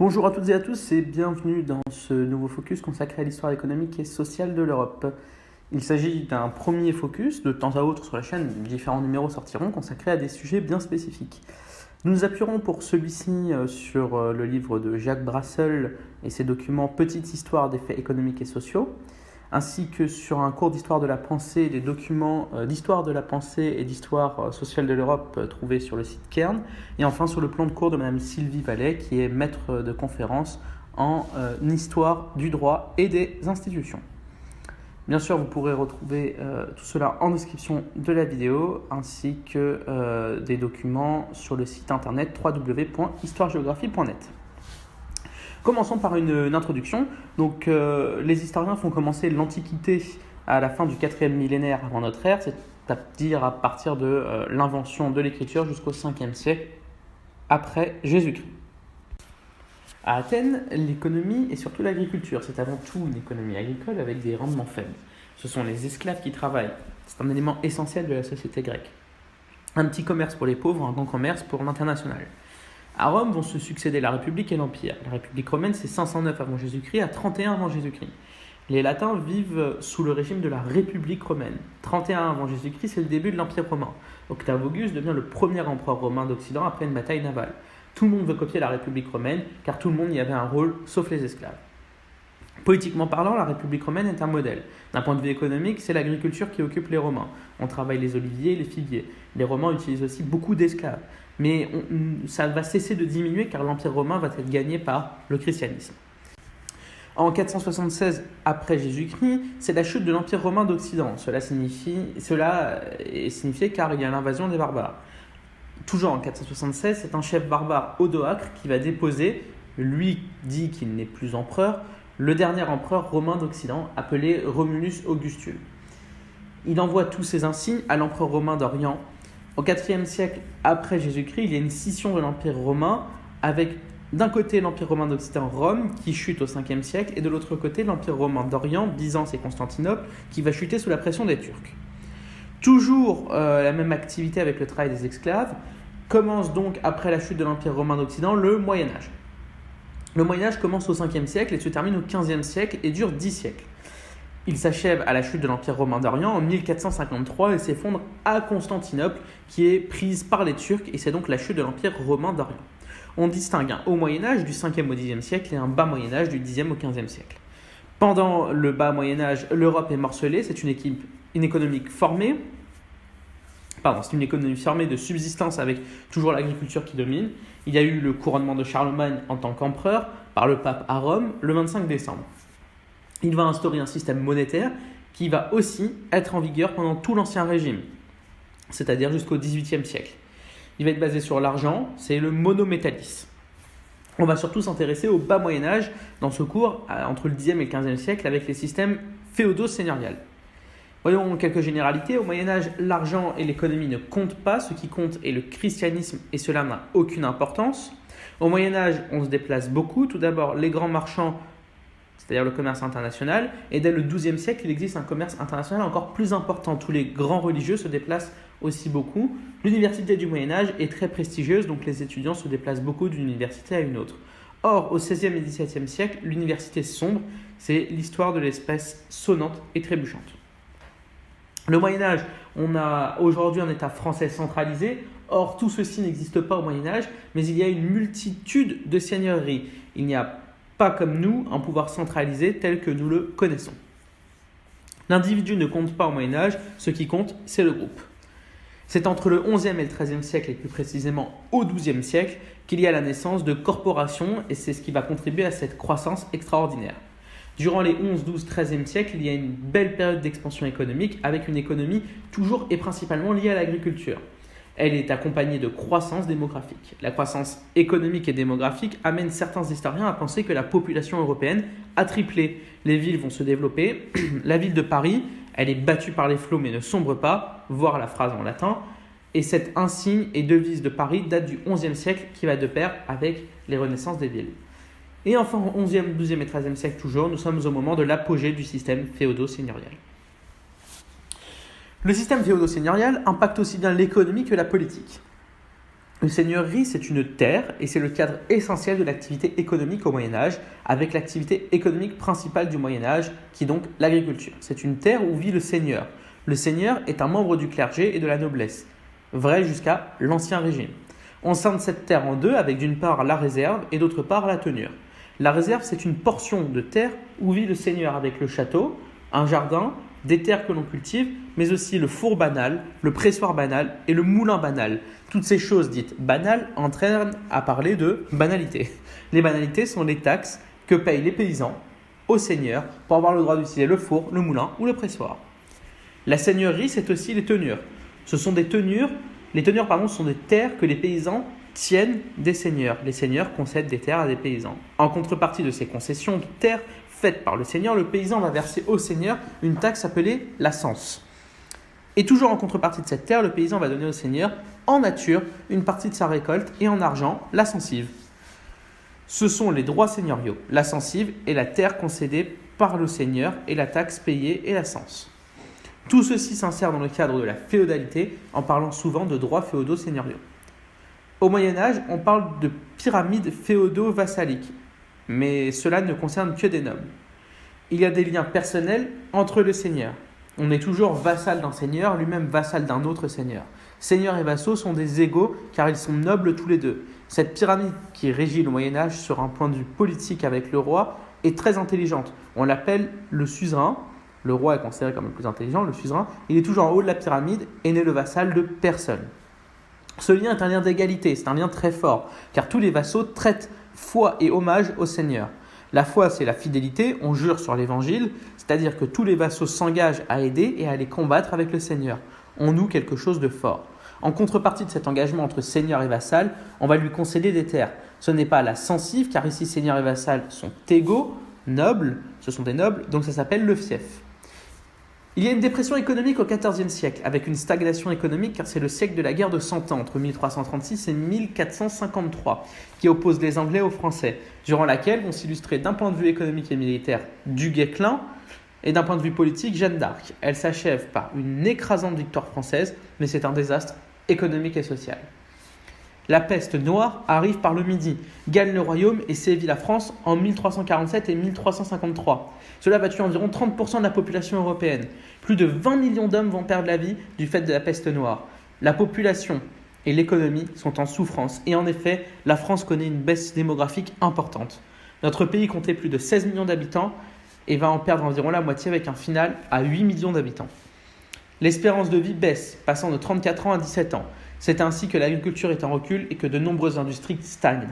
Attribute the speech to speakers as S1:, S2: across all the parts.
S1: Bonjour à toutes et à tous et bienvenue dans ce nouveau focus consacré à l'histoire économique et sociale de l'Europe. Il s'agit d'un premier focus, de temps à autre sur la chaîne, différents numéros sortiront consacrés à des sujets bien spécifiques. Nous nous appuierons pour celui-ci euh, sur euh, le livre de Jacques Brassel et ses documents Petite histoire des faits économiques et sociaux, ainsi que sur un cours d'histoire de la pensée, des documents euh, d'histoire de la pensée et d'histoire sociale de l'Europe trouvés sur le site Kern, et enfin sur le plan de cours de Mme Sylvie Vallet, qui est maître de conférence en histoire du droit et des institutions. Bien sûr, vous pourrez retrouver euh, tout cela en description de la vidéo ainsi que euh, des documents sur le site internet www.histoiregéographie.net. Commençons par une, introduction. Donc, euh, les historiens font commencer l'Antiquité à la fin du 4e millénaire avant notre ère, c'est-à-dire à partir de l'invention de l'écriture jusqu'au 5e siècle après Jésus-Christ. À Athènes, l'économie et surtout l'agriculture, c'est avant tout une économie agricole avec des rendements faibles. Ce sont les esclaves qui travaillent. C'est un élément essentiel de la société grecque. Un petit commerce pour les pauvres, un grand commerce pour l'international. À Rome vont se succéder la République et l'Empire. La République romaine, c'est 509 avant Jésus-Christ à 31 avant Jésus-Christ. Les Latins vivent sous le régime de la République romaine. 31 avant Jésus-Christ, c'est le début de l'Empire romain. Octave Auguste devient le premier empereur romain d'Occident après une bataille navale. Tout le monde veut copier la République romaine, car tout le monde y avait un rôle, sauf les esclaves. Politiquement parlant, la République romaine est un modèle. D'un point de vue économique, c'est l'agriculture qui occupe les Romains. On travaille les oliviers les figuiers. Les Romains utilisent aussi beaucoup d'esclaves. Mais ça va cesser de diminuer car l'Empire romain va être gagné par le christianisme. En 476 après Jésus-Christ, c'est la chute de l'Empire romain d'Occident. Cela, signifie, cela est signifié car il y a l'invasion des barbares toujours en 476, c'est un chef barbare Odoacre qui va déposer, lui dit qu'il n'est plus empereur, le dernier empereur romain d'Occident appelé Romulus Augustule. Il envoie tous ses insignes à l'empereur romain d'Orient. Au IVe siècle après Jésus-Christ, il y a une scission de l'empire romain avec d'un côté l'empire romain d'Occident Rome qui chute au 5e siècle et de l'autre côté l'empire romain d'Orient, Byzance et Constantinople qui va chuter sous la pression des Turcs. Toujours euh, la même activité avec le travail des esclaves. Commence donc, après la chute de l'Empire romain d'Occident, le Moyen Âge. Le Moyen Âge commence au 5e siècle et se termine au 15e siècle et dure 10 siècles. Il s'achève à la chute de l'Empire romain d'Orient en 1453 et s'effondre à Constantinople, qui est prise par les Turcs, et c'est donc la chute de l'Empire romain d'Orient. On distingue un haut Moyen Âge du 5e au 10e siècle et un bas Moyen Âge du 10e au 15e siècle. Pendant le bas Moyen Âge, l'Europe est morcelée, c'est une équipe une économie formée, pardon, c'est une économie formée de subsistance avec toujours l'agriculture qui domine. Il y a eu le couronnement de Charlemagne en tant qu'empereur par le pape à Rome le 25 décembre. Il va instaurer un système monétaire qui va aussi être en vigueur pendant tout l'Ancien Régime, c'est-à-dire jusqu'au XVIIIe siècle. Il va être basé sur l'argent, c'est le monométallisme. On va surtout s'intéresser au bas Moyen Âge dans ce cours, entre le Xe et le XVe siècle, avec les systèmes féodaux-seigneuriales. Voyons quelques généralités. Au Moyen Âge, l'argent et l'économie ne comptent pas. Ce qui compte est le christianisme et cela n'a aucune importance. Au Moyen Âge, on se déplace beaucoup. Tout d'abord, les grands marchands, c'est-à-dire le commerce international. Et dès le XIIe siècle, il existe un commerce international encore plus important. Tous les grands religieux se déplacent aussi beaucoup. L'université du Moyen Âge est très prestigieuse, donc les étudiants se déplacent beaucoup d'une université à une autre. Or, au XVIe et XVIIe siècle, l'université sombre, c'est l'histoire de l'espèce sonnante et trébuchante. Le Moyen Âge, on a aujourd'hui un État français centralisé. Or, tout ceci n'existe pas au Moyen Âge, mais il y a une multitude de seigneuries. Il n'y a pas comme nous un pouvoir centralisé tel que nous le connaissons. L'individu ne compte pas au Moyen Âge, ce qui compte, c'est le groupe. C'est entre le XIe et le XIIIe siècle, et plus précisément au XIIe siècle, qu'il y a la naissance de corporations, et c'est ce qui va contribuer à cette croissance extraordinaire. Durant les 11, 12, 13e siècles, il y a une belle période d'expansion économique avec une économie toujours et principalement liée à l'agriculture. Elle est accompagnée de croissance démographique. La croissance économique et démographique amène certains historiens à penser que la population européenne a triplé. Les villes vont se développer. la ville de Paris, elle est battue par les flots mais ne sombre pas, voir la phrase en latin. Et cette insigne et devise de Paris date du XIe siècle qui va de pair avec les renaissances des villes. Et enfin, au XIe, XIIe et XIIIe siècle toujours, nous sommes au moment de l'apogée du système féodo-seigneurial. Le système féodo-seigneurial impacte aussi bien l'économie que la politique. Une seigneurie, c'est une terre et c'est le cadre essentiel de l'activité économique au Moyen Âge, avec l'activité économique principale du Moyen Âge, qui est donc l'agriculture. C'est une terre où vit le seigneur. Le seigneur est un membre du clergé et de la noblesse, vrai jusqu'à l'Ancien Régime. On scinde cette terre en deux avec d'une part la réserve et d'autre part la tenure. La réserve, c'est une portion de terre où vit le seigneur avec le château, un jardin, des terres que l'on cultive, mais aussi le four banal, le pressoir banal et le moulin banal. Toutes ces choses dites banales entraînent à parler de banalité. Les banalités sont les taxes que payent les paysans au seigneur pour avoir le droit d'utiliser le four, le moulin ou le pressoir. La seigneurie, c'est aussi les tenures. Ce sont des tenures, les tenures pardon, sont des terres que les paysans tiennent des seigneurs. Les seigneurs concèdent des terres à des paysans. En contrepartie de ces concessions de terres faites par le seigneur, le paysan va verser au seigneur une taxe appelée la cense. Et toujours en contrepartie de cette terre, le paysan va donner au seigneur en nature une partie de sa récolte et en argent la censive. Ce sont les droits seigneuriaux, la censive et la terre concédée par le seigneur et la taxe payée et la cense. Tout ceci s'insère dans le cadre de la féodalité en parlant souvent de droits féodaux seigneuriaux. Au Moyen Âge, on parle de pyramides féodaux-vassaliques, mais cela ne concerne que des nobles. Il y a des liens personnels entre le seigneur. On est toujours vassal d'un seigneur, lui-même vassal d'un autre seigneur. Seigneur et vassaux sont des égaux car ils sont nobles tous les deux. Cette pyramide qui régit le Moyen Âge sur un point de vue politique avec le roi est très intelligente. On l'appelle le suzerain. Le roi est considéré comme le plus intelligent, le suzerain. Il est toujours en haut de la pyramide et n'est le vassal de personne. Ce lien est un lien d'égalité, c'est un lien très fort, car tous les vassaux traitent foi et hommage au Seigneur. La foi, c'est la fidélité, on jure sur l'évangile, c'est-à-dire que tous les vassaux s'engagent à aider et à aller combattre avec le Seigneur. On noue quelque chose de fort. En contrepartie de cet engagement entre Seigneur et vassal, on va lui concéder des terres. Ce n'est pas la sensive, car ici Seigneur et vassal sont égaux, nobles, ce sont des nobles, donc ça s'appelle le fief. Il y a une dépression économique au XIVe siècle, avec une stagnation économique, car c'est le siècle de la guerre de Cent Ans, entre 1336 et 1453, qui oppose les Anglais aux Français, durant laquelle vont s'illustrer d'un point de vue économique et militaire du Guesclin, et d'un point de vue politique Jeanne d'Arc. Elle s'achève par une écrasante victoire française, mais c'est un désastre économique et social. La peste noire arrive par le Midi, gagne le royaume et sévit la France en 1347 et 1353. Cela va tuer environ 30% de la population européenne. Plus de 20 millions d'hommes vont perdre la vie du fait de la peste noire. La population et l'économie sont en souffrance et en effet, la France connaît une baisse démographique importante. Notre pays comptait plus de 16 millions d'habitants et va en perdre environ la moitié avec un final à 8 millions d'habitants. L'espérance de vie baisse, passant de 34 ans à 17 ans. C'est ainsi que l'agriculture est en recul et que de nombreuses industries stagnent.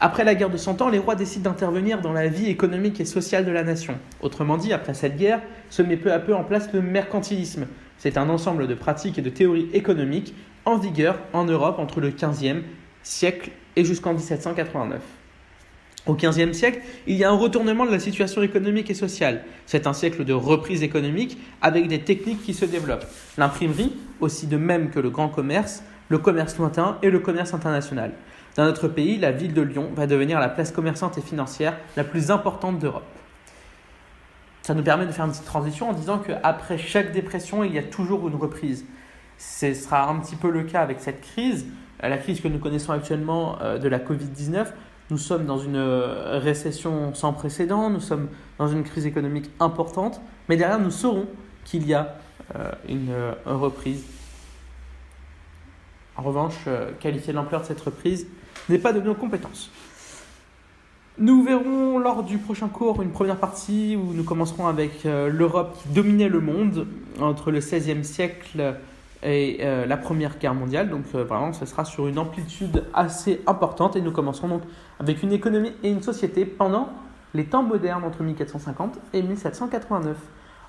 S1: Après la guerre de Cent Ans, les rois décident d'intervenir dans la vie économique et sociale de la nation. Autrement dit, après cette guerre, se met peu à peu en place le mercantilisme. C'est un ensemble de pratiques et de théories économiques en vigueur en Europe entre le XVe siècle et jusqu'en 1789. Au XVe siècle, il y a un retournement de la situation économique et sociale. C'est un siècle de reprise économique avec des techniques qui se développent. L'imprimerie, aussi de même que le grand commerce, le commerce lointain et le commerce international. Dans notre pays, la ville de Lyon va devenir la place commerçante et financière la plus importante d'Europe. Ça nous permet de faire une petite transition en disant qu'après chaque dépression, il y a toujours une reprise. Ce sera un petit peu le cas avec cette crise, euh, la crise que nous connaissons actuellement euh, de la Covid-19. Nous sommes dans une euh, récession sans précédent, nous sommes dans une crise économique importante, mais derrière, nous saurons qu'il y a une reprise en revanche, euh, qualifier l'ampleur de cette reprise n'est pas de nos compétences. Nous verrons lors du prochain cours une première partie où nous commencerons avec euh, l'Europe qui dominait le monde entre le XVIe siècle et euh, la Première Guerre mondiale. Donc vraiment, ce sera sur une amplitude assez importante et nous commencerons donc avec une économie et une société pendant les temps modernes entre 1450 et 1789.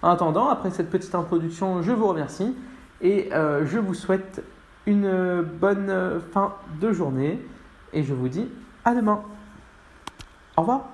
S1: En attendant, après cette petite introduction, je vous remercie et je vous souhaite une bonne fin de journée et je vous dis à demain. Au revoir.